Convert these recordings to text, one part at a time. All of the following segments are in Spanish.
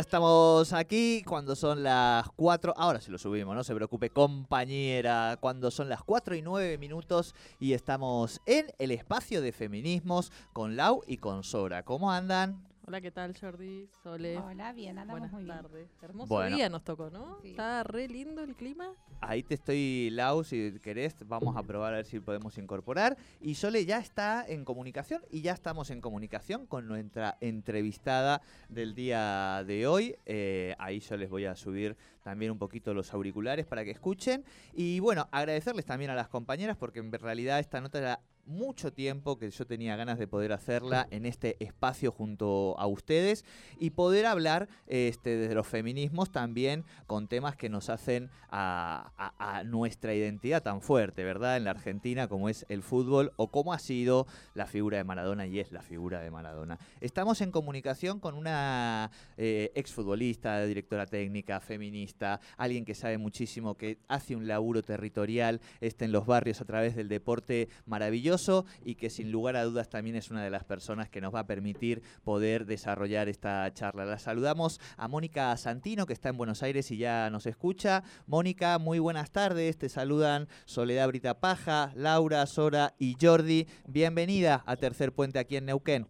Estamos aquí cuando son las 4. Ahora se lo subimos, no se preocupe, compañera. Cuando son las 4 y 9 minutos y estamos en el espacio de feminismos con Lau y con Sora. ¿Cómo andan? Hola, ¿qué tal, Jordi? Sole. Hola, bien, andamos Buenas muy bien. tardes. Hermoso Bueno. día nos tocó, ¿no? Sí. Está re lindo el clima. Ahí te estoy, Lau, si querés, vamos a probar a ver si podemos incorporar. Y Sole ya está en comunicación y ya estamos en comunicación con nuestra entrevistada del día de hoy. Eh, ahí yo les voy a subir también un poquito los auriculares para que escuchen. Y bueno, agradecerles también a las compañeras porque en realidad esta nota era mucho tiempo que yo tenía ganas de poder hacerla en este espacio junto a ustedes y poder hablar este, desde los feminismos también con temas que nos hacen a, a- a nuestra identidad tan fuerte, ¿verdad? En la Argentina, como es el fútbol o como ha sido la figura de Maradona y es la figura de Maradona. Estamos en comunicación con una eh, exfutbolista, directora técnica, feminista, alguien que sabe muchísimo, que hace un laburo territorial este, en los barrios a través del deporte maravilloso y que sin lugar a dudas también es una de las personas que nos va a permitir poder desarrollar esta charla. La saludamos a Mónica Santino, que está en Buenos Aires y ya nos escucha. Mónica, muy buenas tardes. Te saludan Soledad Brita Paja, Laura, Sora y Jordi. Bienvenida a Tercer Puente aquí en Neuquén.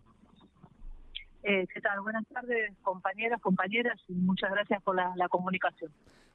Eh, ¿Qué tal? Buenas tardes, compañeras, compañeras, y muchas gracias por la, la comunicación.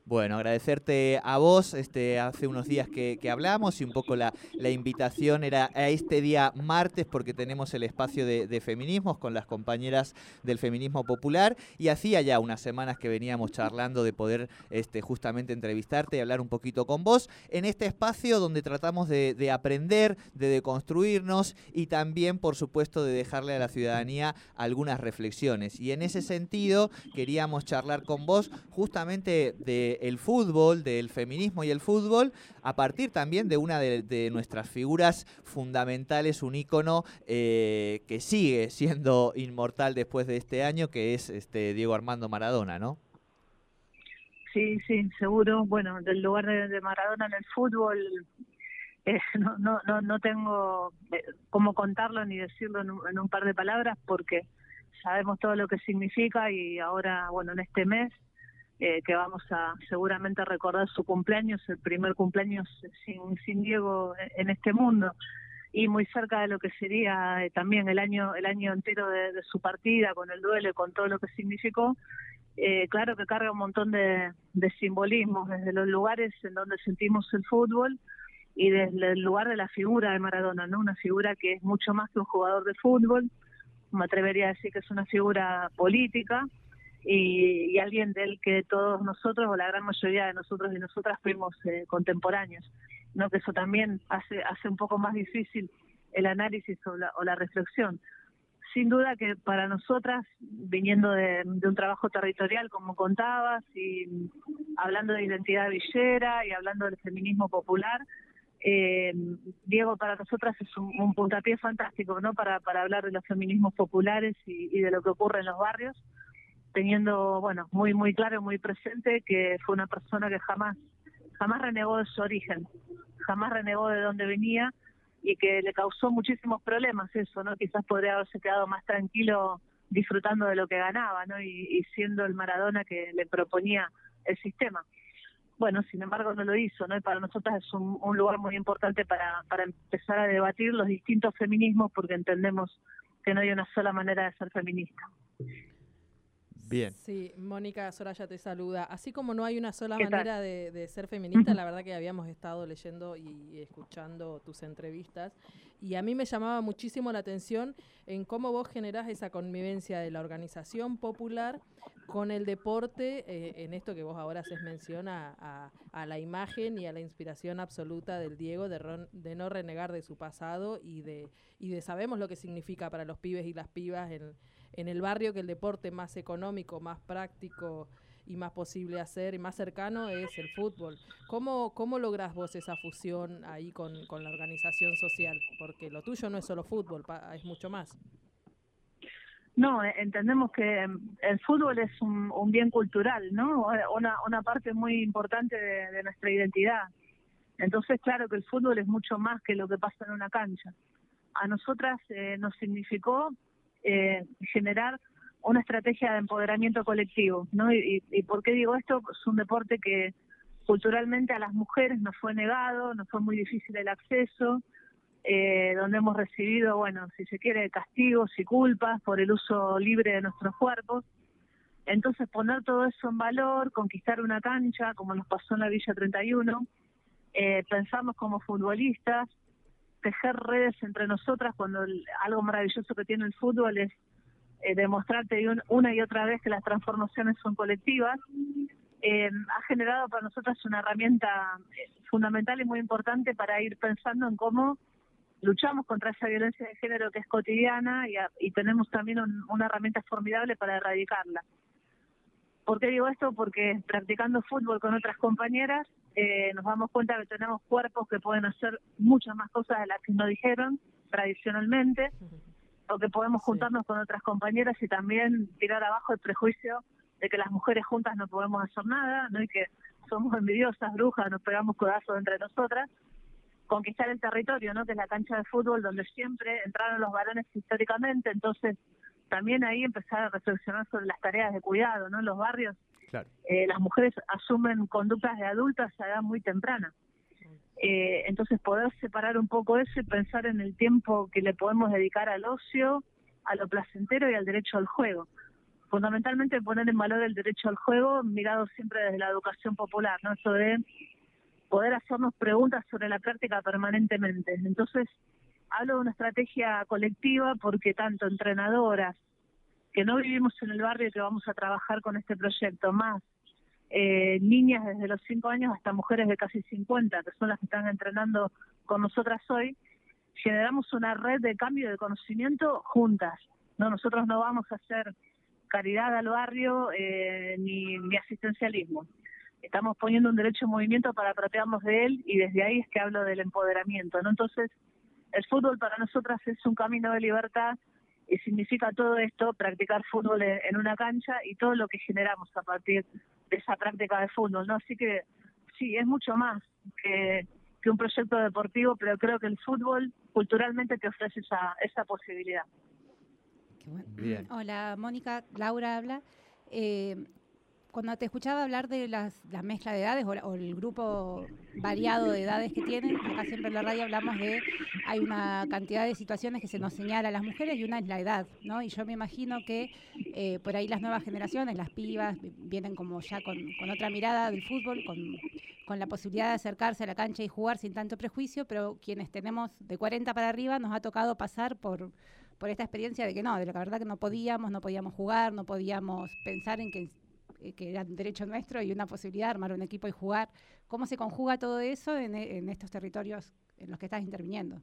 Bueno, agradecerte a vos. Este, hace unos días que, que hablamos y un poco la, la invitación era a este día martes porque tenemos el espacio de, de feminismos con las compañeras del feminismo popular y hacía ya unas semanas que veníamos charlando de poder este, justamente entrevistarte y hablar un poquito con vos en este espacio donde tratamos de, de aprender, de deconstruirnos y también, por supuesto, de dejarle a la ciudadanía algunas reflexiones. Y en ese sentido queríamos charlar con vos justamente de el fútbol, del feminismo y el fútbol, a partir también de una de, nuestras figuras fundamentales, un ícono eh, que sigue siendo inmortal después de este año, que es este Diego Armando Maradona, ¿no? Sí, sí, seguro. Bueno, del lugar de, de Maradona en el fútbol, eh, no, no, no, no tengo eh, cómo contarlo ni decirlo en un, en un par de palabras porque sabemos todo lo que significa y ahora, bueno, en este mes eh, que vamos a seguramente recordar su cumpleaños, el primer cumpleaños sin, sin Diego en este mundo y muy cerca de lo que sería eh, también el año el año entero de, de su partida con el duelo y con todo lo que significó eh, claro que carga un montón de, de simbolismos desde los lugares en donde sentimos el fútbol y desde el lugar de la figura de Maradona, ¿no? Una figura que es mucho más que un jugador de fútbol, me atrevería a decir que es una figura política y, y alguien del que todos nosotros o la gran mayoría de nosotros y nosotras fuimos eh, contemporáneos, ¿no? Que eso también hace hace un poco más difícil el análisis o la, o la reflexión sin duda que para nosotras, viniendo de, un trabajo territorial, como contabas, y hablando de identidad villera y hablando del feminismo popular, eh, Diego para nosotras es un, un, puntapié fantástico, ¿no? Para, para hablar de los feminismos populares y de lo que ocurre en los barrios, teniendo, bueno, muy, muy claro, muy presente que fue una persona que jamás, jamás renegó de su origen, jamás renegó de dónde venía y que le causó muchísimos problemas eso, ¿no? Quizás podría haberse quedado más tranquilo disfrutando de lo que ganaba, ¿no? Y, siendo el Maradona que le proponía el sistema. Bueno, sin embargo no lo hizo, ¿no? Y para nosotras es un, un lugar muy importante para, para empezar a debatir los distintos feminismos porque entendemos que no hay una sola manera de ser feminista. Bien. Sí, Mónica Soraya te saluda. Así como no hay una sola manera de, de ser feminista, la verdad que habíamos estado leyendo y escuchando tus entrevistas y a mí me llamaba muchísimo la atención en cómo vos generás esa convivencia de la organización popular con el deporte, eh, en esto que vos ahora haces mención a, a- a la imagen y a la inspiración absoluta del Diego de, ron- de no renegar de su pasado y de, y de sabemos lo que significa para los pibes y las pibas en, en el barrio que el deporte más económico, más práctico y más posible hacer y más cercano es el fútbol. ¿Cómo, cómo lográs vos esa fusión ahí con, con la organización social? Porque lo tuyo no es solo fútbol, pa- es mucho más. No, eh, entendemos que mm, el fútbol es un, un bien cultural, ¿no? Una, una parte muy importante de, de nuestra identidad. Entonces, claro que el fútbol es mucho más que lo que pasa en una cancha. A nosotras eh, nos significó eh, generar una estrategia de empoderamiento colectivo, ¿no? Y, y- por qué digo esto? Es un deporte que culturalmente a las mujeres nos fue negado, nos fue muy difícil el acceso, eh, donde hemos recibido, bueno, si se quiere, castigos y culpas por el uso libre de nuestros cuerpos. Entonces, poner todo eso en valor, conquistar una cancha, como nos pasó en la Villa 31, eh, pensamos como futbolistas, tejer redes entre nosotras cuando algo maravilloso que tiene el fútbol es eh, demostrarte un- una y otra vez que las transformaciones son colectivas, eh, ha generado para nosotras una herramienta eh, fundamental y muy importante para ir pensando en cómo luchamos contra esa violencia de género que es cotidiana y, a- y tenemos también un- una herramienta formidable para erradicarla. ¿Por qué digo esto? Porque practicando fútbol con otras compañeras eh, nos damos cuenta que tenemos cuerpos que pueden hacer muchas más cosas de las que nos dijeron tradicionalmente, o que podemos Sí. juntarnos con otras compañeras y también tirar abajo el prejuicio de que las mujeres juntas no podemos hacer nada, ¿no? y que somos envidiosas, brujas, nos pegamos codazos entre nosotras. Conquistar el territorio, ¿no? que es la cancha de fútbol donde siempre entraron los varones históricamente, entonces también ahí empezar a reflexionar sobre las tareas de cuidado, ¿no? En los barrios Claro. eh, las mujeres asumen conductas de adultas a edad muy temprana. Eh, entonces poder separar un poco eso y pensar en el tiempo que le podemos dedicar al ocio, a lo placentero y al derecho al juego. Fundamentalmente poner en valor el derecho al juego mirado siempre desde la educación popular, ¿no? Eso de poder hacernos preguntas sobre la práctica permanentemente. Entonces, hablo de una estrategia colectiva porque tanto entrenadoras, que no vivimos en el barrio que vamos a trabajar con este proyecto, más eh, niñas desde los 5 años hasta mujeres de casi 50, que son las que están entrenando con nosotras hoy, generamos una red de cambio de conocimiento juntas. No, nosotros no vamos a hacer caridad al barrio eh, ni, ni asistencialismo. Estamos poniendo un derecho en movimiento para apropiarnos de él y desde ahí es que hablo del empoderamiento. ¿no? Entonces, el fútbol para nosotras es un camino de libertad y significa todo esto, practicar fútbol en una cancha y todo lo que generamos a partir de esa práctica de fútbol, ¿no? Así que sí, es mucho más que, que un proyecto deportivo, pero creo que el fútbol culturalmente te ofrece esa, esa posibilidad. Qué bueno. Bien. Hola, Mónica, Laura habla. Eh, cuando te escuchaba hablar de las, la mezcla de edades o, o el grupo variado de edades que tienen, acá siempre en la radio hablamos de hay una cantidad de situaciones que se nos señala a las mujeres y una es la edad, ¿no? Y yo me imagino que eh, por ahí las nuevas generaciones, las pibas, vi- vienen como ya con, con otra mirada del fútbol, con, con la posibilidad de acercarse a la cancha y jugar sin tanto prejuicio, pero quienes tenemos de 40 para arriba nos ha tocado pasar por por esta experiencia de que no, de la verdad que no podíamos, no podíamos jugar, no podíamos pensar en que, que era un derecho nuestro y una posibilidad de armar un equipo y jugar. ¿Cómo se conjuga todo eso en, en estos territorios en los que estás interviniendo?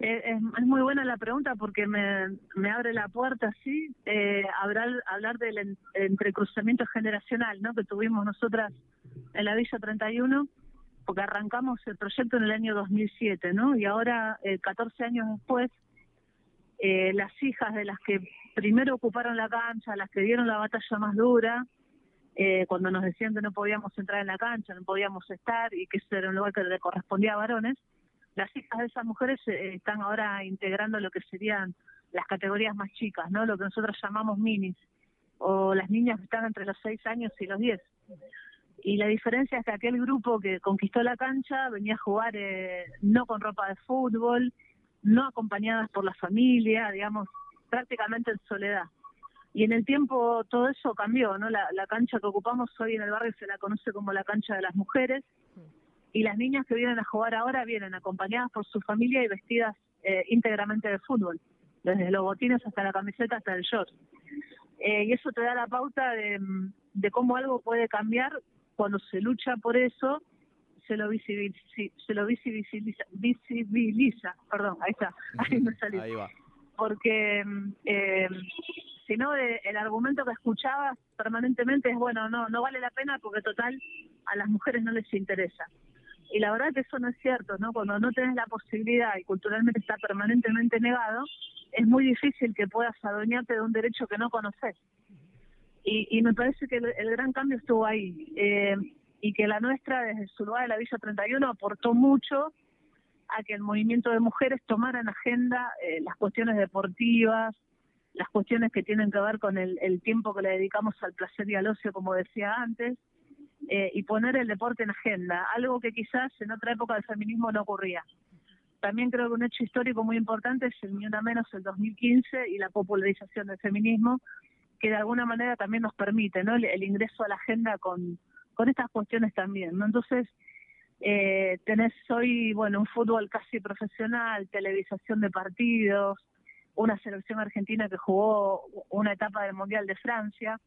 Eh, es, muy buena la pregunta porque me, abre la puerta, sí, eh, hablar, hablar del en- entrecruzamiento generacional ¿no? que tuvimos nosotras en la Villa 31, porque arrancamos el proyecto en el año 2007, ¿no? Y ahora, eh, 14 años después, eh, las hijas de las que primero ocuparon la cancha, las que dieron la batalla más dura, eh, cuando nos decían que no podíamos entrar en la cancha, no podíamos estar y que ese era un lugar que le correspondía a varones, las hijas de esas mujeres eh, están ahora integrando lo que serían las categorías más chicas, ¿no? Lo que nosotros llamamos minis, o las niñas que están entre los 6 años y los 10. Y la diferencia es que aquel grupo que conquistó la cancha venía a jugar eh, no con ropa de fútbol, no acompañadas por la familia, digamos, prácticamente en soledad. Y en el tiempo todo eso cambió, ¿no? La, cancha que ocupamos hoy en el barrio se la conoce como la cancha de las mujeres. Y las niñas que vienen a jugar ahora vienen acompañadas por su familia y vestidas eh, íntegramente de fútbol, desde los botines hasta la camiseta hasta el short. Eh, y eso te da la pauta de, de cómo algo puede cambiar cuando se lucha por eso se lo visibiliza, se lo visibiliza, visibiliza, perdón, ahí está, ahí me salió. Ahí va. Porque eh, si no, eh, el argumento que escuchaba permanentemente es, bueno, no, no vale la pena porque total a las mujeres no les interesa. Y la verdad que eso no es cierto, ¿no? Cuando no tenés la posibilidad y culturalmente está permanentemente negado, es muy difícil que puedas adueñarte de un derecho que no conoces. Y, y me parece que el, el gran cambio estuvo ahí. Eh, y que la nuestra, desde su lugar de la Villa 31, aportó mucho a que el movimiento de mujeres tomara en agenda eh, las cuestiones deportivas, las cuestiones que tienen que ver con el, tiempo que le dedicamos al placer y al ocio, como decía antes, eh, y poner el deporte en agenda, algo que quizás en otra época del feminismo no ocurría. También creo que un hecho histórico muy importante es el Ni Una Menos el 2015 y la popularización del feminismo, que de alguna manera también nos permite ¿no? el ingreso a la agenda con, con estas cuestiones también, ¿no? Entonces, eh, tenés hoy, bueno, un fútbol casi profesional, televisación de partidos, una selección argentina que jugó una etapa del Mundial de Francia,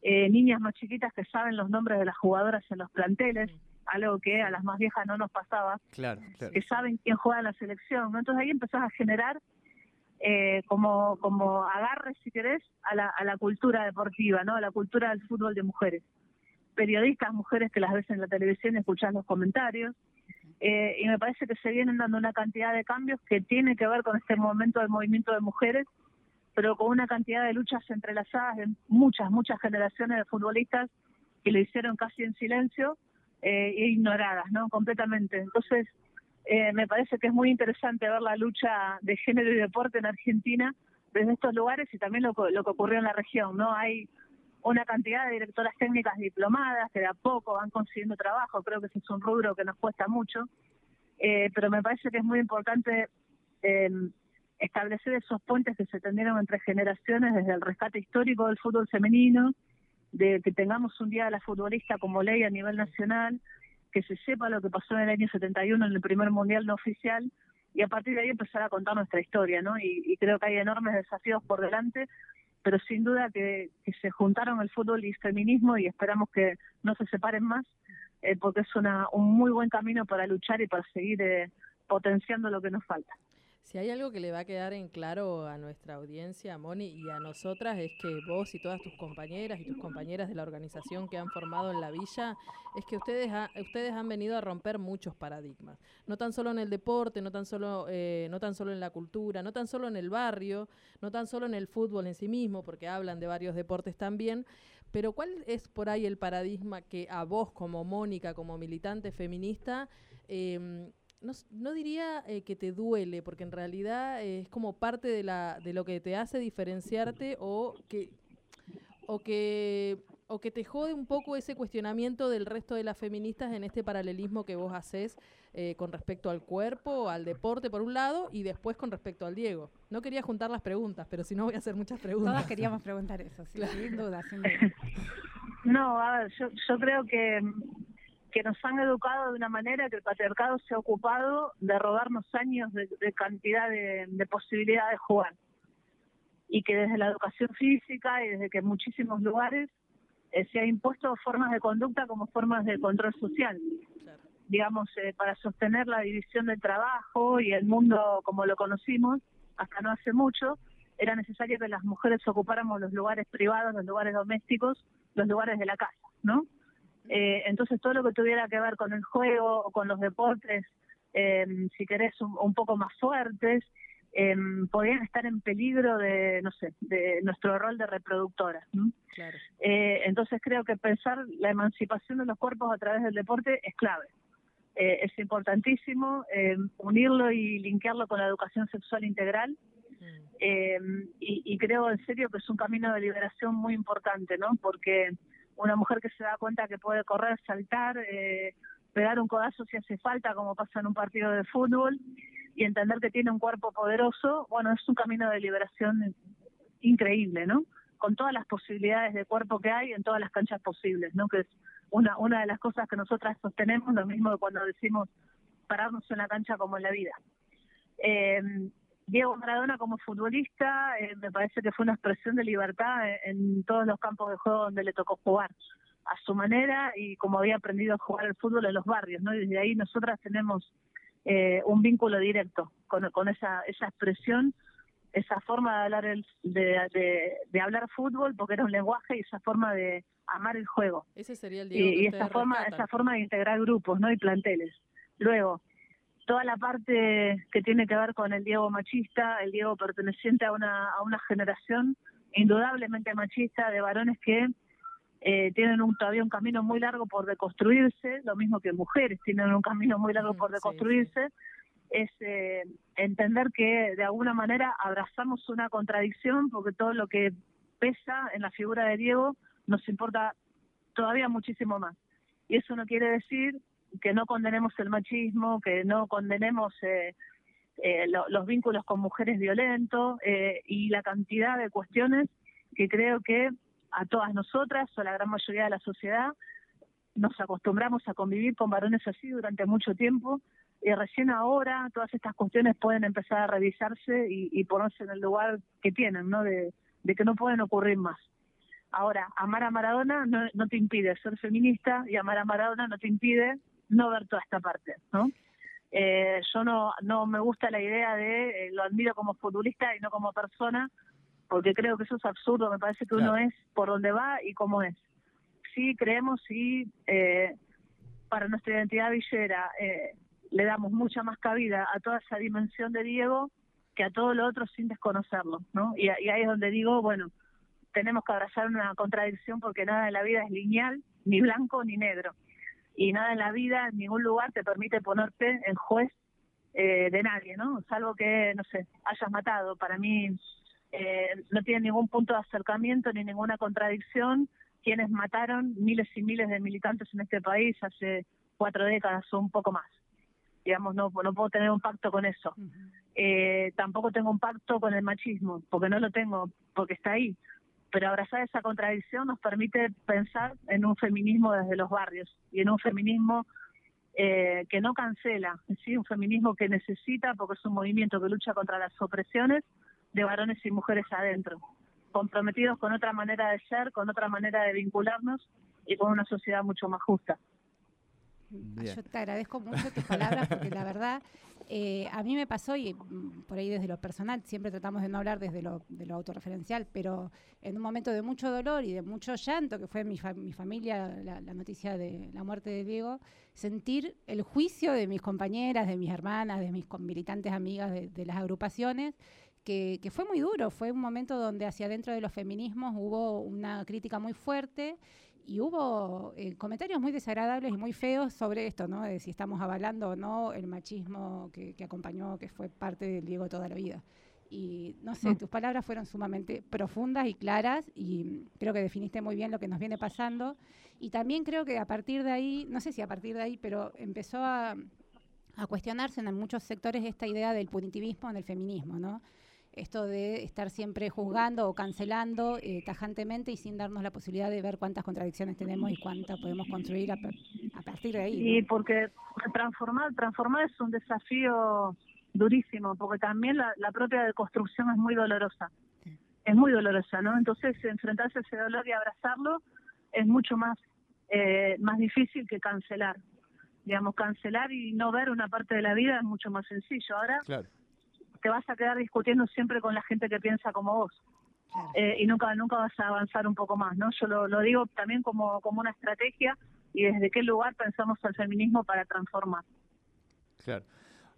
eh, niñas más chiquitas que saben los nombres de las jugadoras en los planteles, algo que a las más viejas no nos pasaba, claro, claro. que saben quién juega en la selección, ¿no? Entonces ahí empezás a generar eh, como, como agarre, si querés, a la, a la cultura deportiva, ¿no? A la cultura del fútbol de mujeres periodistas, mujeres que las ves en la televisión escuchas los comentarios. Eh, y me parece que se vienen dando una cantidad de cambios que tiene que ver con este momento del movimiento de mujeres, pero con una cantidad de luchas entrelazadas de muchas, muchas generaciones de futbolistas que lo hicieron casi en silencio eh, e ignoradas, ¿no? Completamente. Entonces, eh, me parece que es muy interesante ver la lucha de género y deporte en Argentina desde estos lugares y también lo, lo que ocurrió en la región, ¿no? Hay una cantidad de directoras técnicas diplomadas que de a poco van consiguiendo trabajo, creo que ese es un rubro que nos cuesta mucho, eh, pero me parece que es muy importante eh, establecer esos puentes que se tendieron entre generaciones desde el rescate histórico del fútbol femenino, de que tengamos un día de la futbolista como ley a nivel nacional, que se sepa lo que pasó en el año 71 en el primer mundial no oficial y a partir de ahí empezar a contar nuestra historia, ¿no? Y, y creo que hay enormes desafíos por delante pero sin duda que, que, se juntaron el fútbol y el feminismo y esperamos que no se separen más, eh, porque es una, un muy buen camino para luchar y para seguir eh, potenciando lo que nos falta. Si hay algo que le va a quedar en claro a nuestra audiencia, Moni, y a nosotras, es que vos y todas tus compañeras y tus compañeras de la organización que han formado en la villa, es que ustedes, ha, ustedes han venido a romper muchos paradigmas. No tan solo en el deporte, no tan, solo, eh, no tan solo en la cultura, no tan solo en el barrio, no tan solo en el fútbol en sí mismo, porque hablan de varios deportes también, pero ¿cuál es por ahí el paradigma que a vos como Mónica, como militante feminista, eh, no, no diría eh, que te duele, porque en realidad eh, es como parte de, la, de lo que te hace diferenciarte o que, o, que, o que te jode un poco ese cuestionamiento del resto de las feministas en este paralelismo que vos haces eh, con respecto al cuerpo, al deporte por un lado y después con respecto al Diego. No quería juntar las preguntas, pero si no voy a hacer muchas preguntas. Todas queríamos preguntar eso, sí, claro. sin duda, sin duda. No, a ver, yo, yo creo que que nos han educado de una manera que el patriarcado se ha ocupado de robarnos años de, de cantidad de, de posibilidades de jugar. Y que desde la educación física y desde que en muchísimos lugares eh, se ha impuesto formas de conducta como formas de control social. Claro. Digamos, eh, para sostener la división del trabajo y el mundo como lo conocimos hasta no hace mucho, era necesario que las mujeres ocupáramos los lugares privados, los lugares domésticos, los lugares de la casa, ¿no? Eh, entonces todo lo que tuviera que ver con el juego o con los deportes, eh, si querés, un, un, poco más fuertes, eh, podían estar en peligro de, no sé, de nuestro rol de reproductora. ¿no? Claro. Eh, entonces creo que pensar la emancipación de los cuerpos a través del deporte es clave. Eh, es importantísimo eh, unirlo y linkearlo con la educación sexual integral. Eh, y, y creo en serio que es un camino de liberación muy importante, ¿no? Porque una mujer que se da cuenta que puede correr, saltar, eh, pegar un codazo si hace falta, como pasa en un partido de fútbol, y entender que tiene un cuerpo poderoso, bueno, es un camino de liberación increíble, ¿no? con todas las posibilidades de cuerpo que hay en todas las canchas posibles, ¿no? Que es una, una de las cosas que nosotras sostenemos, lo mismo que cuando decimos pararnos en la cancha como en la vida. Eh, Diego Maradona como futbolista eh, me parece que fue una expresión de libertad en, todos los campos de juego donde le tocó jugar a su manera y como había aprendido a jugar el fútbol en los barrios, ¿no? Y desde ahí nosotras tenemos eh, un vínculo directo con, con esa, esa expresión, esa forma de hablar el, de, de, hablar fútbol, porque era un lenguaje y esa forma de amar el juego. Ese sería el Diego y, esa forma, esa forma de integrar grupos, ¿no? Y planteles. Luego, toda la parte que tiene que ver con el Diego machista, el Diego perteneciente a una, a una generación indudablemente machista de varones que eh, tienen un, todavía un camino muy largo por deconstruirse, lo mismo que mujeres tienen un camino muy largo por deconstruirse, es eh, entender que de alguna manera abrazamos una contradicción porque todo lo que pesa en la figura de Diego nos importa todavía muchísimo más. Y eso no quiere decir que no condenemos el machismo, que no condenemos eh, eh, los vínculos con mujeres violentos eh, y la cantidad de cuestiones que creo que a todas nosotras o a la gran mayoría de la sociedad nos acostumbramos a convivir con varones así durante mucho tiempo y recién ahora todas estas cuestiones pueden empezar a revisarse y, ponerse en el lugar que tienen, ¿no? De, de que no pueden ocurrir más. Ahora, amar a Maradona no, no, te impide ser feminista y amar a Maradona no te impide no ver toda esta parte, ¿no? Eh, yo no, no me gusta la idea de eh, lo admiro como futbolista y no como persona, porque creo que eso es absurdo, me parece que uno es por donde va y cómo es. Sí creemos y eh, para nuestra identidad villera le damos mucha más cabida a toda esa dimensión de Diego que a todo lo otro sin desconocerlo, ¿no? Y, y ahí es donde digo, bueno, tenemos que abrazar una contradicción porque nada en la vida es lineal, ni blanco ni negro y nada en la vida, en ningún lugar te permite ponerte en juez eh, de nadie, ¿no? Salvo que, no sé, hayas matado. Para mí eh, no tiene ningún punto de acercamiento ni ninguna contradicción quienes mataron miles y miles de militantes en este país hace cuatro décadas o un poco más. Digamos, no, no puedo tener un pacto con eso. eh, tampoco tengo un pacto con el machismo, porque no lo tengo, porque está ahí pero abrazar esa contradicción nos permite pensar en un feminismo desde los barrios y en un feminismo eh, que no cancela, ¿sí? un feminismo que necesita, porque es un movimiento que lucha contra las opresiones de varones y mujeres adentro, comprometidos con otra manera de ser, con otra manera de vincularnos y con una sociedad mucho más justa. Yo te agradezco mucho tus palabras porque la verdad eh, a mí me pasó, y mm, por ahí desde lo personal, siempre tratamos de no hablar desde lo, de lo autorreferencial, pero en un momento de mucho dolor y de mucho llanto, que fue mi, mi familia, la, noticia de la muerte de Diego, sentir el juicio de mis compañeras, de mis hermanas, de mis militantes amigas de, las agrupaciones, que, que, fue muy duro, fue un momento donde hacia adentro de los feminismos hubo una crítica muy fuerte y hubo eh, comentarios muy desagradables y muy feos sobre esto, ¿no? De si estamos avalando o no el machismo que, acompañó, que fue parte del Diego toda la vida. Y no sé, mm. tus palabras fueron sumamente profundas y claras y creo que definiste muy bien lo que nos viene pasando. Y también creo que a partir de ahí, no sé si a partir de ahí, pero empezó a, a cuestionarse en muchos sectores esta idea del punitivismo en el feminismo, ¿no? Esto de estar siempre juzgando o cancelando eh, tajantemente y sin darnos la posibilidad de ver cuántas contradicciones tenemos y cuántas podemos construir a, partir de ahí. Sí, porque transformar, transformar es un desafío durísimo, porque también la, propia deconstrucción es muy dolorosa. Es muy dolorosa, ¿no? Entonces, enfrentarse a ese dolor y abrazarlo es mucho más, eh, más difícil que cancelar. Digamos, cancelar y no ver una parte de la vida es mucho más sencillo. Ahora, claro te vas a quedar discutiendo siempre con la gente que piensa como vos. Eh, y nunca nunca vas a avanzar un poco más, ¿no? Yo lo, lo digo también como, como una estrategia y desde qué lugar pensamos el feminismo para transformar. Claro.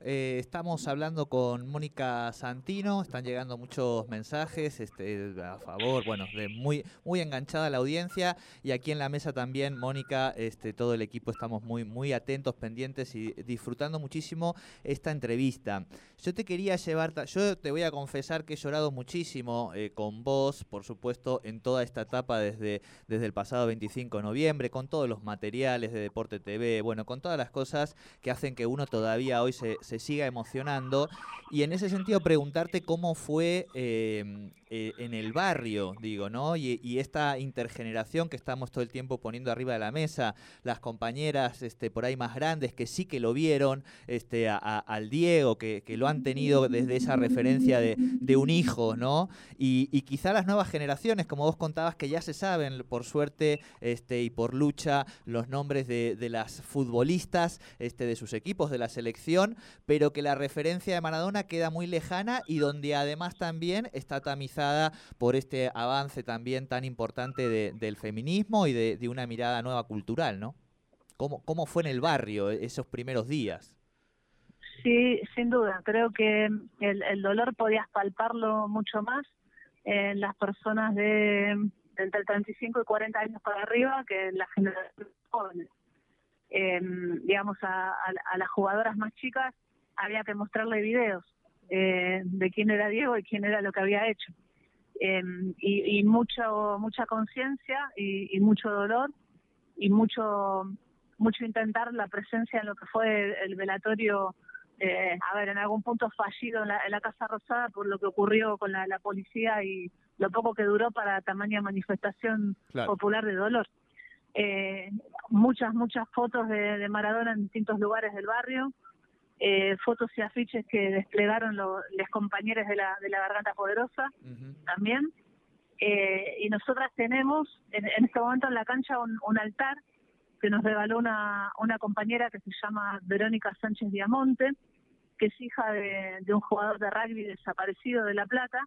Eh, estamos hablando con Mónica Santino, están llegando muchos mensajes este, a favor, bueno, de muy, muy enganchada la audiencia y aquí en la mesa también, Mónica, este, todo el equipo estamos muy, muy atentos, pendientes y disfrutando muchísimo esta entrevista. Yo te quería llevar, yo te voy a confesar que he llorado muchísimo eh, con vos, por supuesto, en toda esta etapa desde, desde el pasado 25 de noviembre, con todos los materiales de Deporte TV, bueno, con todas las cosas que hacen que uno todavía hoy se se siga emocionando. Y en ese sentido, preguntarte cómo fue em, eh, en el barrio, digo, ¿no? Y, esta intergeneración que estamos todo el tiempo poniendo arriba de la mesa, las compañeras este, por ahí más grandes que sí que lo vieron, este, al Diego, que, lo han tenido desde esa referencia de, un hijo, ¿no? Y, y, quizá las nuevas generaciones, como vos contabas, que ya se saben, por suerte este, y por lucha, los nombres de, de las futbolistas este, de sus equipos, de la selección, pero que la referencia de Maradona queda muy lejana y donde además también está tamizada por este avance también tan importante del feminismo y de, una mirada nueva cultural, ¿no? ¿Cómo, ¿Cómo fue en el barrio esos primeros días? Sí, sin duda. Creo que el, dolor podías palparlo mucho más en las personas de, entre 35 y 40 años para arriba que en las generaciones jóvenes. Em, digamos, a, las jugadoras más chicas había que mostrarle videos eh, de quién era Diego y quién era lo que había hecho. Em, y, mucho, mucha conciencia y, mucho dolor y mucho, mucho intentar la presencia en lo que fue el, velatorio, eh, a ver, en algún punto fallido en la, Casa Rosada por lo que ocurrió con la, policía y lo poco que duró para tamaña manifestación popular de dolor eh, muchas, muchas fotos de, Maradona en distintos lugares del barrio, eh, fotos y afiches que desplegaron los compañeros de la, de la Garganta Poderosa también. Eh, y nosotras tenemos en, este momento en la cancha un, altar que nos regaló una, una compañera que se llama Verónica Sánchez Diamonte, que es hija de, de un jugador de rugby desaparecido de La Plata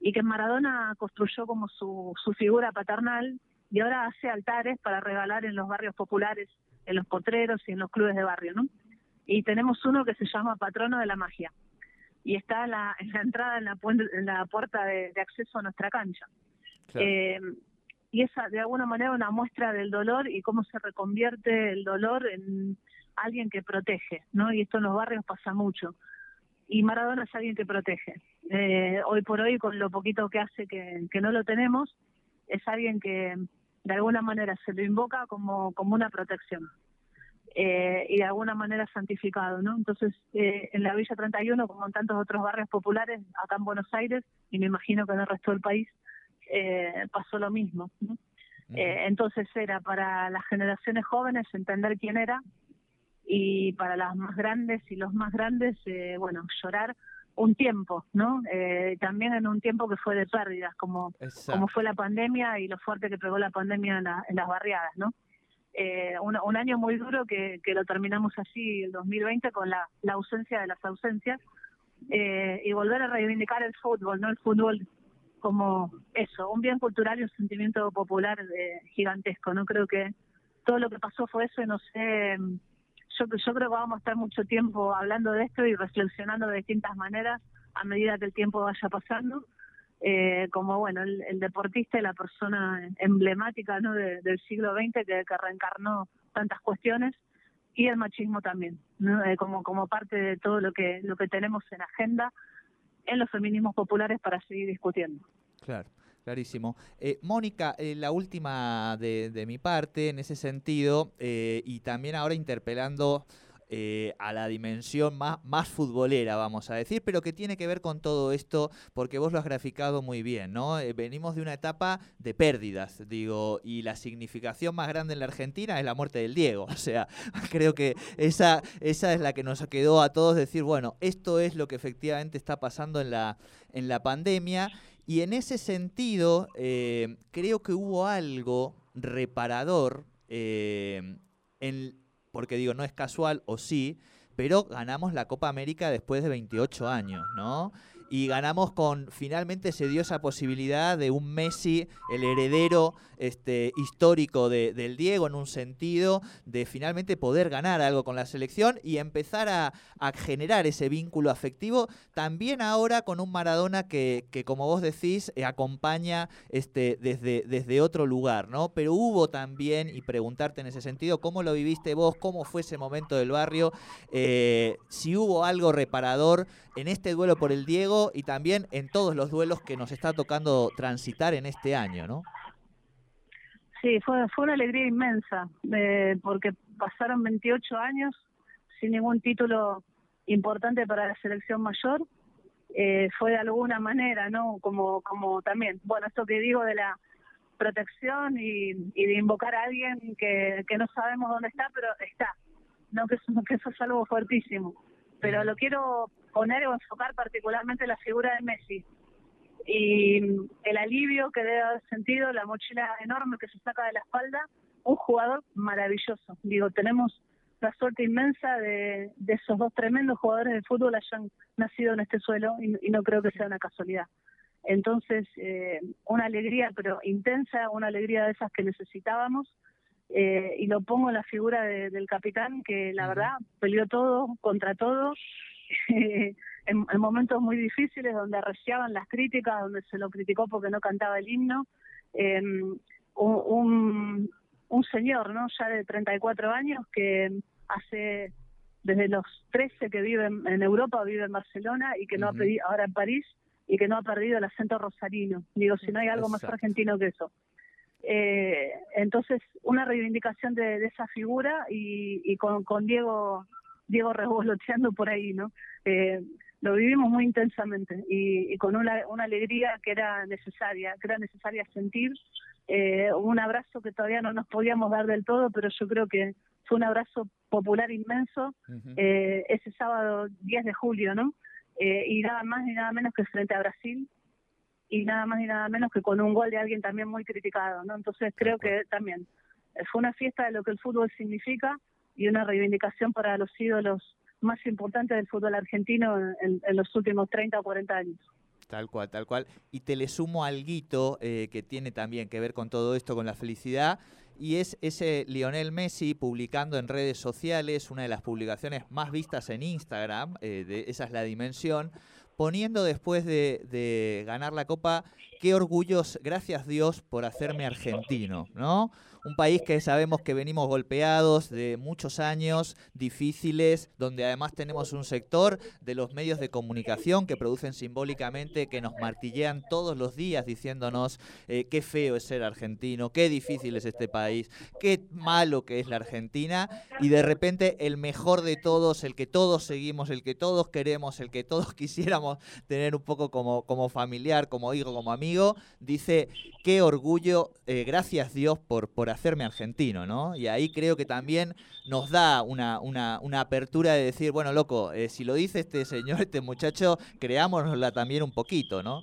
y que Maradona construyó como su, su figura paternal y ahora hace altares para regalar en los barrios populares, en los potreros y en los clubes de barrio, ¿no? Y tenemos uno que se llama Patrono de la Magia y está en la, en la entrada, en la, en la puerta de, acceso a nuestra cancha. Eh, y esa, de alguna manera, una muestra del dolor y cómo se reconvierte el dolor en alguien que protege, ¿no? Y esto en los barrios pasa mucho. Y Maradona es alguien que protege. Eh, hoy por hoy, con lo poquito que hace que, que no lo tenemos, es alguien que de alguna manera se lo invoca como, como una protección eh, y de alguna manera santificado, ¿no? Entonces, eh, en la Villa 31, como en tantos otros barrios populares acá en Buenos Aires, y me imagino que en el resto del país, eh, pasó lo mismo. entonces era para las generaciones jóvenes entender quién era y para las más grandes y los más grandes, bueno, llorar un tiempo, ¿no? Eh, también en un tiempo que fue de pérdidas, como, como fue la pandemia y lo fuerte que pegó la pandemia en, las barriadas, ¿no? Eh, un, año muy duro que, que lo terminamos así, el 2020, con la, la ausencia de las ausencias eh, y volver a reivindicar el fútbol, ¿no? El fútbol como eso, un bien cultural y un sentimiento popular gigantesco, ¿no? Creo que todo lo que pasó fue eso y no sé yo, yo creo que vamos a estar mucho tiempo hablando de esto y reflexionando de distintas maneras a medida que el tiempo vaya pasando. Eh, como bueno el, deportista y la persona emblemática ¿no? del siglo XX que, reencarnó tantas cuestiones y el machismo también ¿no? Eh, como como parte de todo lo que lo que tenemos en agenda en los feminismos populares para seguir discutiendo claro Clarísimo. Eh, Mónica, eh, la última de, mi parte en ese sentido, eh, y también ahora interpelando a la dimensión más, más futbolera, vamos a decir, pero que tiene que ver con todo esto, porque vos lo has graficado muy bien, ¿no? venimos de una etapa de pérdidas, digo, y la significación más grande en la Argentina es la muerte del Diego. O sea, creo que esa, esa es la que nos quedó a todos decir, bueno, esto es lo que efectivamente está pasando en la, en la pandemia. Y en ese sentido, eh, creo que hubo algo reparador, eh, en, porque digo, no es casual o sí, pero ganamos la Copa América después de 28 años, ¿no? Y ganamos con, finalmente se dio esa posibilidad de un Messi, el heredero este, histórico de, del Diego en un sentido, de finalmente poder ganar algo con la selección y empezar a, generar ese vínculo afectivo, también ahora con un Maradona que, que como vos decís, eh, acompaña este, desde, desde otro lugar, ¿no? Pero hubo también, y preguntarte en ese sentido, ¿cómo lo viviste vos? ¿Cómo fue ese momento del barrio? Eh, si hubo algo reparador en este duelo por el Diego y también en todos los duelos que nos está tocando transitar en este año, ¿no? Sí, fue, fue una alegría inmensa, eh, porque pasaron 28 años sin ningún título importante para la selección mayor, eh, fue de alguna manera, ¿no? Como, como también, bueno, esto que digo de la protección y, y de invocar a alguien que, que no sabemos dónde está, pero está, ¿no? Que eso, que eso es algo fuertísimo. Pero lo quiero poner o enfocar particularmente en la figura de Messi y el alivio que debe haber sentido, la mochila enorme que se saca de la espalda, un jugador maravilloso. Digo, tenemos la suerte inmensa de, de esos dos tremendos jugadores de fútbol hayan nacido en este suelo y, y no creo que sea una casualidad. Entonces, eh, una alegría, pero intensa, una alegría de esas que necesitábamos. Eh, y lo pongo en la figura de, del capitán, que la verdad peleó todo contra todo, en, en, momentos muy difíciles, donde arreciaban las críticas, donde se lo criticó porque no cantaba el himno. Eh, un, un señor, ¿no? Ya de 34 años, que hace desde los 13 que vive en, en Europa, vive en Barcelona y que no uh -huh. ha pedido, ahora en París, y que no ha perdido el acento rosarino. Digo, si no hay algo Exacto. más argentino que eso. Eh, entonces, una reivindicación de, de esa figura y, y con, con, Diego Diego revoloteando por ahí, ¿no? Eh, lo vivimos muy intensamente y, y con una, una, alegría que era necesaria, que era necesaria sentir. Eh, un abrazo que todavía no nos podíamos dar del todo, pero yo creo que fue un abrazo popular inmenso uh -huh. ese sábado 10 de julio, ¿no? Eh, y nada más ni nada menos que frente a Brasil y nada más ni nada menos que con un gol de alguien también muy criticado, ¿no? Entonces creo que también eh, fue una fiesta de lo que el fútbol significa y una reivindicación para los ídolos más importantes del fútbol argentino en, en los últimos 30 o 40 años. Tal cual, tal cual. Y te le sumo algo eh, que tiene también que ver con todo esto, con la felicidad, y es ese Lionel Messi publicando en redes sociales, una de las publicaciones más vistas en Instagram, eh, de, esa es la dimensión, poniendo después de, de, ganar la Copa, qué orgullos, gracias Dios por hacerme argentino, ¿no? Un país que sabemos que venimos golpeados de muchos años difíciles, donde además tenemos un sector de los medios de comunicación que producen simbólicamente, que nos martillean todos los días diciéndonos eh, qué feo es ser argentino, qué difícil es este país, qué malo que es la Argentina, y de repente el mejor de todos, el que todos seguimos, el que todos queremos, el que todos quisiéramos tener un poco como, como familiar, como hijo, como amigo, dice qué orgullo, eh, gracias Dios por, por hacerme argentino, ¿no? Y ahí creo que también nos da una, una, una apertura de decir, bueno, loco, eh, si lo dice este señor, este muchacho, creámonosla también un poquito, ¿no?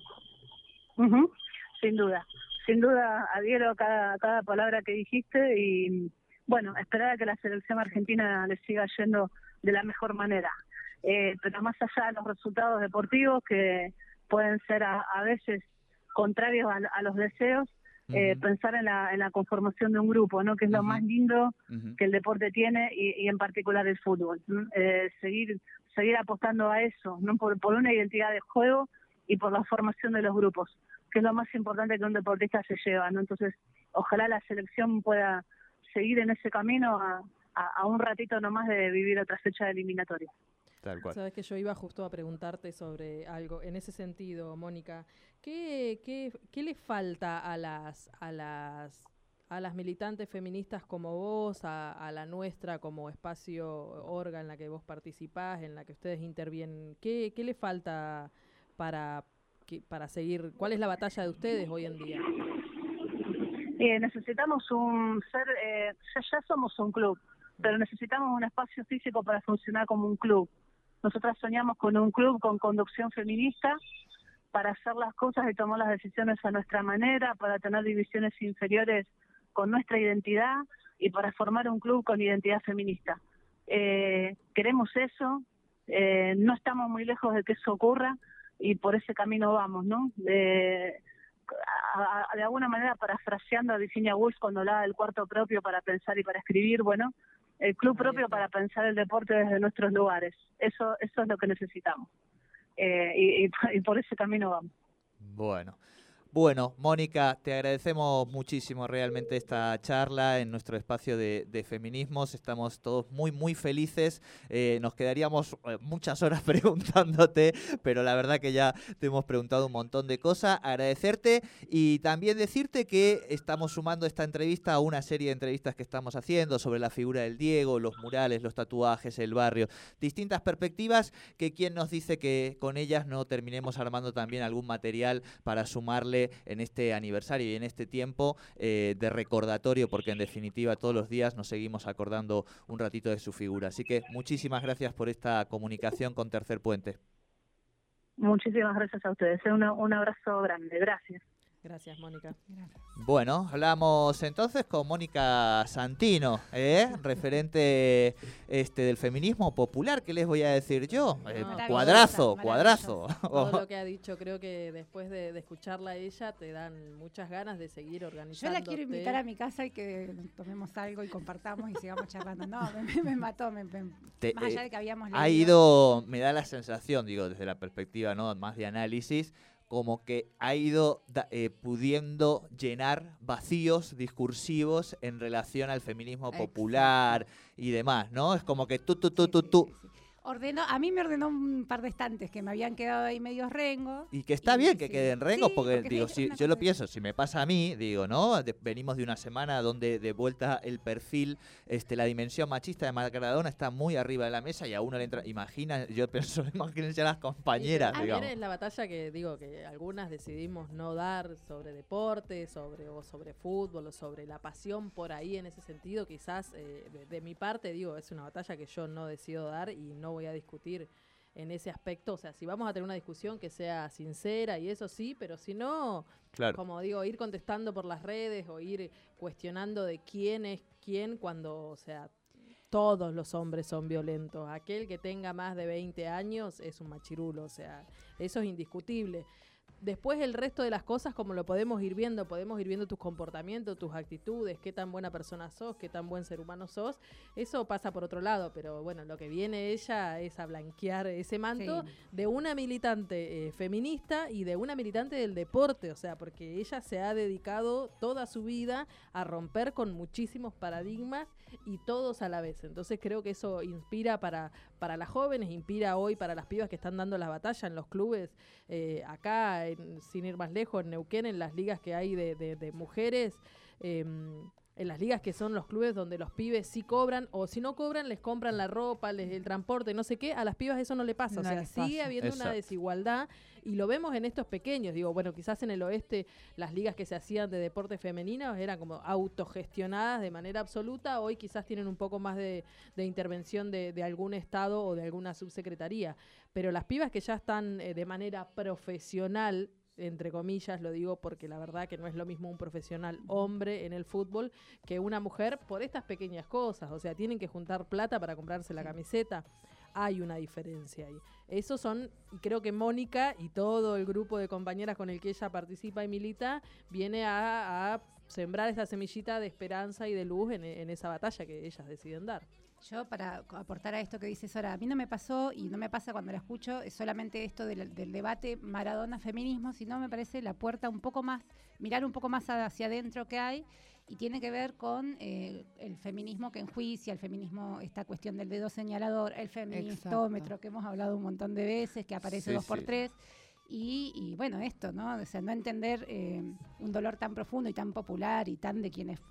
Sin duda, sin duda adhiero a cada, cada palabra que dijiste y, bueno, esperar a que la selección argentina le siga yendo de la mejor manera. Eh, pero más allá de los resultados deportivos que pueden ser a, a veces contrarios a, a los deseos, uh -huh. pensar en la, en la conformación de un grupo, ¿no? que es lo uh -huh. más lindo uh -huh. que el deporte tiene y, y en particular el fútbol. Eh, seguir seguir apostando a eso, no por, por una identidad de juego y por la formación de los grupos, que es lo más importante que un deportista se lleva. ¿no? Entonces, ojalá la selección pueda seguir en ese camino a, a, a un ratito nomás de vivir otra fecha de eliminatoria. Tal cual. Sabes que yo iba justo a preguntarte sobre algo en ese sentido, Mónica. ¿Qué, qué, qué le falta a las, a las a las militantes feministas como vos, a, a, la nuestra como espacio orga en la que vos participás, en la que ustedes intervienen? ¿Qué, qué le falta para, que, para seguir? ¿Cuál es la batalla de ustedes hoy en día? Eh, necesitamos un ser, eh, ya, ya somos un club, pero necesitamos un espacio físico para funcionar como un club. Nosotras soñamos con un club con conducción feminista para hacer las cosas y tomar las decisiones a nuestra manera, para tener divisiones inferiores con nuestra identidad y para formar un club con identidad feminista. Eh, queremos eso, eh, no estamos muy lejos de que eso ocurra y por ese camino vamos, ¿no? De, a, a, de alguna manera parafraseando a Virginia Woolf cuando hablaba del cuarto propio para pensar y para escribir, bueno, el club propio para pensar el deporte desde nuestros lugares. Eso, eso es lo que necesitamos. Eh, y, y, y, por ese camino vamos. Bueno. Bueno, Mónica, te agradecemos muchísimo realmente esta charla en nuestro espacio de, de feminismos. Estamos todos muy, muy felices. Eh, nos quedaríamos eh, muchas horas preguntándote, pero la verdad que ya te hemos preguntado un montón de cosas. Agradecerte y también decirte que estamos sumando esta entrevista a una serie de entrevistas que estamos haciendo sobre la figura del Diego, los murales, los tatuajes, el barrio, distintas perspectivas que quien nos dice que con ellas no terminemos armando también algún material para sumarle en este aniversario y en este tiempo eh, de recordatorio, porque en definitiva todos los días nos seguimos acordando un ratito de su figura. Así que muchísimas gracias por esta comunicación con Tercer Puente. Muchísimas gracias a ustedes. Un, un abrazo grande. Gracias. Gracias, Mónica. Bueno, hablamos entonces con Mónica Santino, ¿eh? referente este del feminismo popular. ¿Qué les voy a decir yo? Eh, No, cuadrazo, cuadrazo. Todo lo que ha dicho, creo que después de, de escucharla a ella te dan muchas ganas de seguir Yo organizando. la quiero invitar a mi casa y que tomemos algo y compartamos y sigamos charlando. No, me, me mató. me- me- Te- más allá eh, de que habíamos ha leído. ido, me da la sensación, digo, desde la perspectiva no más de análisis, como que ha ido eh, pudiendo llenar vacíos discursivos en relación al feminismo popular y demás, ¿no? Es como que tú, tú, tú, tú, tú. Ordenó, a mí me ordenó un par de estantes que me habían quedado ahí medios rengos. Y que está Y bien que sí. queden rengos, Sí, porque, porque digo, si yo lo pienso, si me pasa a mí, digo, ¿no? De- venimos de una semana donde de vuelta el perfil, este, la dimensión machista de Maradona está muy arriba de la mesa y a uno le entra, imagina, yo pienso, imagínense a las compañeras, También digamos. es la batalla que digo que algunas decidimos no dar sobre deporte, sobre o sobre fútbol o sobre la pasión por ahí en ese sentido. Quizás eh, de, de mi parte digo es una batalla que yo no decido dar y no voy a discutir en ese aspecto. O sea, si vamos a tener una discusión que sea sincera y eso sí, pero si no, Claro. como digo, ir contestando por las redes o ir cuestionando de quién es quién cuando, o sea, todos los hombres son violentos. Aquel que tenga más de 20 años es un machirulo, o sea, eso es indiscutible. Después el resto de las cosas, como lo podemos ir viendo, podemos ir viendo tus comportamientos, tus actitudes, qué tan buena persona sos, qué tan buen ser humano sos. Eso pasa por otro lado, pero bueno, lo que viene ella es a blanquear ese manto Sí. de una militante eh, feminista y de una militante del deporte, o sea, porque ella se ha dedicado toda su vida a romper con muchísimos paradigmas y todos a la vez. Entonces creo que eso inspira para, para las jóvenes, inspira hoy para las pibas que están dando la batalla en los clubes, eh, acá, sin ir más lejos, en Neuquén, en las ligas que hay de, de- de mujeres. em, en las ligas que son los clubes donde los pibes sí cobran o si no cobran les compran la ropa, les, el transporte, no sé qué, a las pibas eso no le pasa, o sea, sigue pasa. habiendo una desigualdad y lo vemos en estos pequeños, digo, bueno, quizás en el oeste las ligas que se hacían de deporte femeninos eran como autogestionadas de manera absoluta, hoy quizás tienen un poco más de, de intervención de, de algún estado o de alguna subsecretaría, pero las pibas que ya están eh, de manera profesional entre comillas, lo digo porque la verdad que no es lo mismo un profesional hombre en el fútbol que una mujer por estas pequeñas cosas. O sea, tienen que juntar plata para comprarse la camiseta. Hay una diferencia ahí. Esos son, y creo que Mónica y todo el grupo de compañeras con el que ella participa y milita, viene a, a sembrar esa semillita de esperanza y de luz en, en esa batalla que ellas deciden dar. Yo, para aportar a esto que dice Sora, a mí no me pasó y no me pasa cuando la escucho, es solamente esto del, del debate Maradona-feminismo, sino me parece la puerta un poco más, mirar un poco más hacia adentro que hay y tiene que ver con eh, el feminismo que enjuicia, el feminismo, esta cuestión del dedo señalador, el feministómetro que hemos hablado un montón de veces, que aparece Sí, dos por sí. tres. Y, y bueno, esto, ¿no? O sea, no entender eh, un dolor tan profundo y tan popular y tan de quienes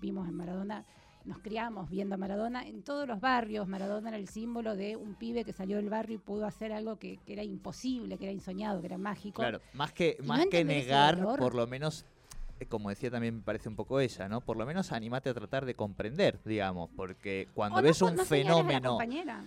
vimos en Maradona, nos criamos viendo a Maradona en todos los barrios. Maradona era el símbolo de un pibe que salió del barrio y pudo hacer algo que, que era imposible, que era ensoñado, que era mágico. Claro, más que, Y no más que negar, por lo menos, como decía también me parece un poco ella, ¿no? Por lo menos animate a tratar de comprender, digamos, porque cuando O ves un no fenómeno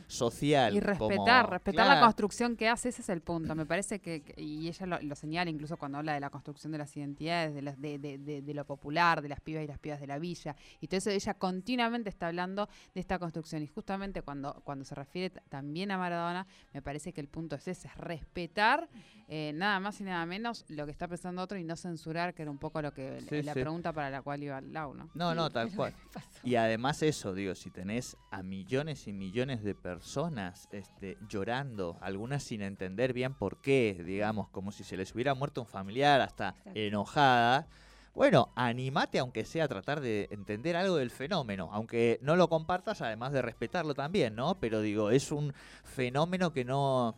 social Y respetar, como- respetar la construcción que hace, ese es el punto. Me parece que, y ella lo, lo señala incluso cuando habla de la construcción de las identidades, de, las- de, de- de- de lo popular, de las pibas y las pibas de la villa. Y todo eso, ella continuamente está hablando de esta construcción. Y justamente cuando, cuando se refiere también a Maradona, me parece que el punto es ese, es respetar eh, nada más y nada menos lo que está pensando otro y no censurar, que era un poco lo que que Sí, la sí. pregunta para la cual iba Lau, ¿no? No, no, tal cual. Y además eso, digo, si tenés a millones y millones de personas este, llorando, algunas sin entender bien por qué, digamos, como si se les hubiera muerto un familiar, hasta Exacto. enojada. Bueno, animate aunque sea a tratar de entender algo del fenómeno, aunque no lo compartas, además de respetarlo también, ¿no? Pero digo, es un fenómeno que no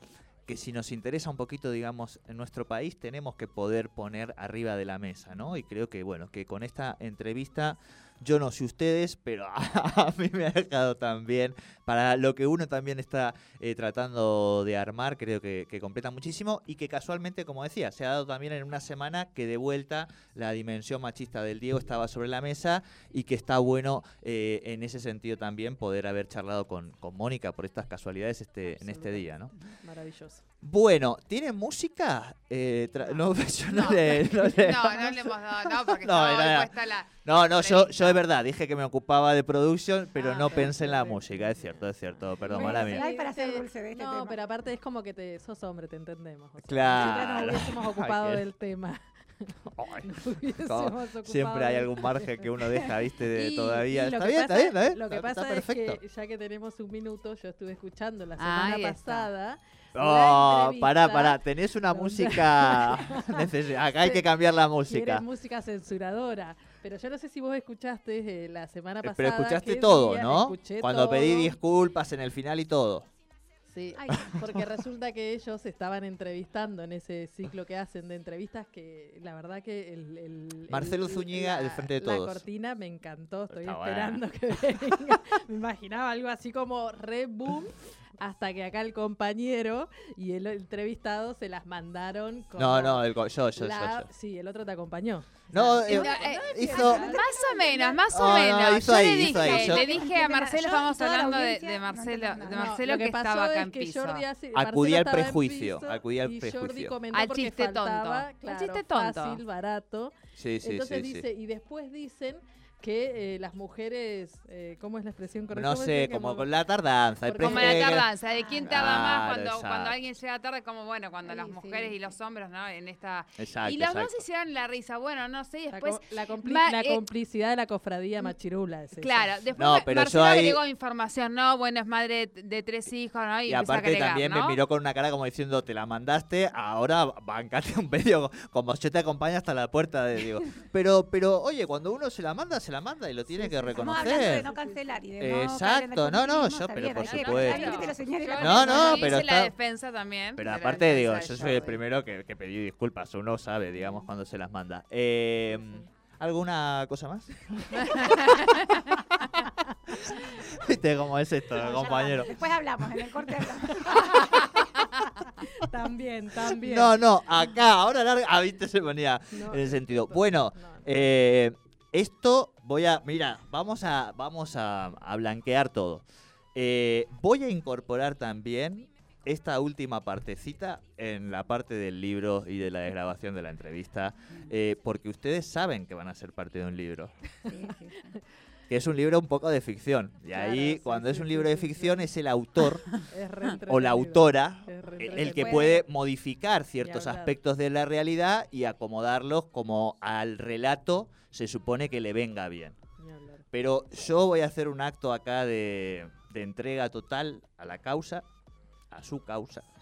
que si nos interesa un poquito, digamos, en nuestro país, tenemos que poder poner arriba de la mesa, ¿no? Y creo que, bueno, que con esta entrevista, yo no sé ustedes, pero a mí me ha dejado también, para lo que uno también está eh, tratando de armar, creo que, que completa muchísimo y que casualmente, como decía, se ha dado también en una semana que de vuelta la dimensión machista del Diego estaba sobre la mesa y que está bueno eh, en ese sentido también poder haber charlado con, con Mónica por estas casualidades este, en este día, ¿no? Maravilloso. Bueno, ¿tiene música? Eh, no, no, No. le- no le- No, no le hemos dado, no, porque No, hoy puesta la... No, no, yo, yo de verdad dije que me ocupaba de producción, pero Ah, no pensé en la música, es cierto, es cierto, perdón, mala mía. hay para hacer Sí, dulce de este no, tema. pero aparte es como que te sos hombre, te entendemos. o sea, Claro. Si ya nos hubiésemos ocupado del tema. Ay, ocupado Siempre hay algún margen que uno deja, viste, de Y- todavía. y Está bien, pasa- está bien, está bien. Lo que está- está pasa es que ya que tenemos un minuto, yo estuve escuchando la semana Ahí está. pasada. Oh, pará, pará, tenés una música. Acá hay que cambiar la música. Música censuradora. Pero yo no sé si vos escuchaste eh, la semana Eh, pasada. Pero escuchaste todo, ¿no? Cuando pedí disculpas en el final y todo. Sí, Ay. porque resulta que ellos estaban entrevistando en ese ciclo que hacen de entrevistas que la verdad que el... el- Marcelo el- Zúñiga, la- del Frente de La Todos. cortina me encantó, estoy Está esperando que venga. Me imaginaba algo así como re boom hasta que acá el compañero y el entrevistado se las mandaron con No, no, el yo, yo, yo, la- yo. Sí, el otro te acompañó. No, eh, No, eh, hizo. Más o menos, más o No, no, menos. hizo yo ahí, le hizo dije, ahí, yo- le dije a Marcelo, la hablando de, no Marcelo, de. Marcelo lo que, estaba acá en piso. Hace- Acudí al prejuicio, acudí al prejuicio. Al chiste tonto. Al chiste tonto. fácil, barato. Sí, sí, Entonces sí, sí. dice, y después dicen que eh, las mujeres, eh, ¿cómo es la expresión correcta? No ¿Cómo sé, como mo- con la tardanza. el Como prejuicio- la tardanza, de quién tarda más Claro, cuando, cuando exacto. alguien llega tarde, como bueno, cuando las mujeres sí. y los hombres, ¿no? En esta... Exacto, y los dos exacto. hicieron la risa, bueno, no sé, y La, después... co- la, compli- Ma- la eh, complicidad de la cofradía machirula. Es eso. Claro, después No, pero yo Marcelo ahí- agregó información, ¿no? Bueno, es madre de, tres hijos, ¿no? Y, Y aparte agregar, también ¿no? me miró con una cara como diciendo, te la mandaste, ahora bancate un medio, como yo te acompaño hasta la puerta de digo. Pero, pero, oye, cuando uno se la manda, se la manda y lo tiene que de reconocer. no cancelar y de no Exacto, no, no, yo, pero por supuesto. La Yo No, no, pero la defensa también. Pero la aparte, digo, yo soy el Jordi. primero que, que pedí disculpas. Uno sabe, digamos, cuando se las manda. Eh, ¿Alguna cosa más? ¿Viste cómo es esto, No, compañero? Después hablamos, en el corte hablamos. También, también. No, no, acá, ahora larga. Ah, viste, se ponía No, en ese sentido. no, Bueno, no, no. eh, esto voy a. Mira, vamos a, vamos a, a blanquear todo. Eh, voy a incorporar también esta última partecita en la parte del libro y de la desgrabación de la entrevista, eh, porque ustedes saben que van a ser parte de un libro. Sí, sí, sí. Que es un libro un poco de ficción. Y Claro, ahí, sí, cuando es un libro de ficción, es el autor o la autora el que puede modificar ciertos aspectos de la realidad y acomodarlos como al relato se supone que le venga bien. Pero yo voy a hacer un acto acá de, de entrega total a la causa, a su causa.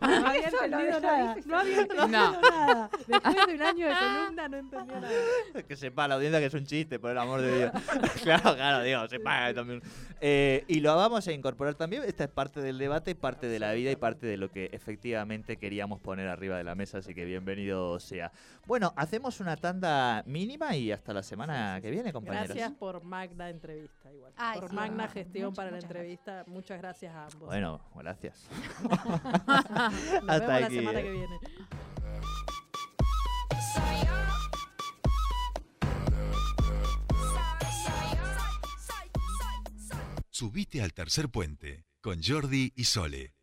No había entendido nada. No había entendido No. nada. Después de un año de columna no entendió nada. Que sepa la audiencia que es un chiste, por el amor de Dios. claro, claro, digo, sepa también. Eh, y lo vamos a incorporar también. Esta es parte del debate, parte de la vida y parte de lo que efectivamente queríamos poner arriba de la mesa, así que bienvenido sea. Bueno, hacemos una tanda mínima y hasta la semana que viene, compañeros. Gracias por Magna Entrevista, igual. Ay, por sí, Magna Gestión muchas, para la muchas entrevista. Muchas gracias a ambos. Bueno, gracias. Nos hasta vemos la aquí, semana eh. que viene. Subite al tercer puente con Jordi y Sole.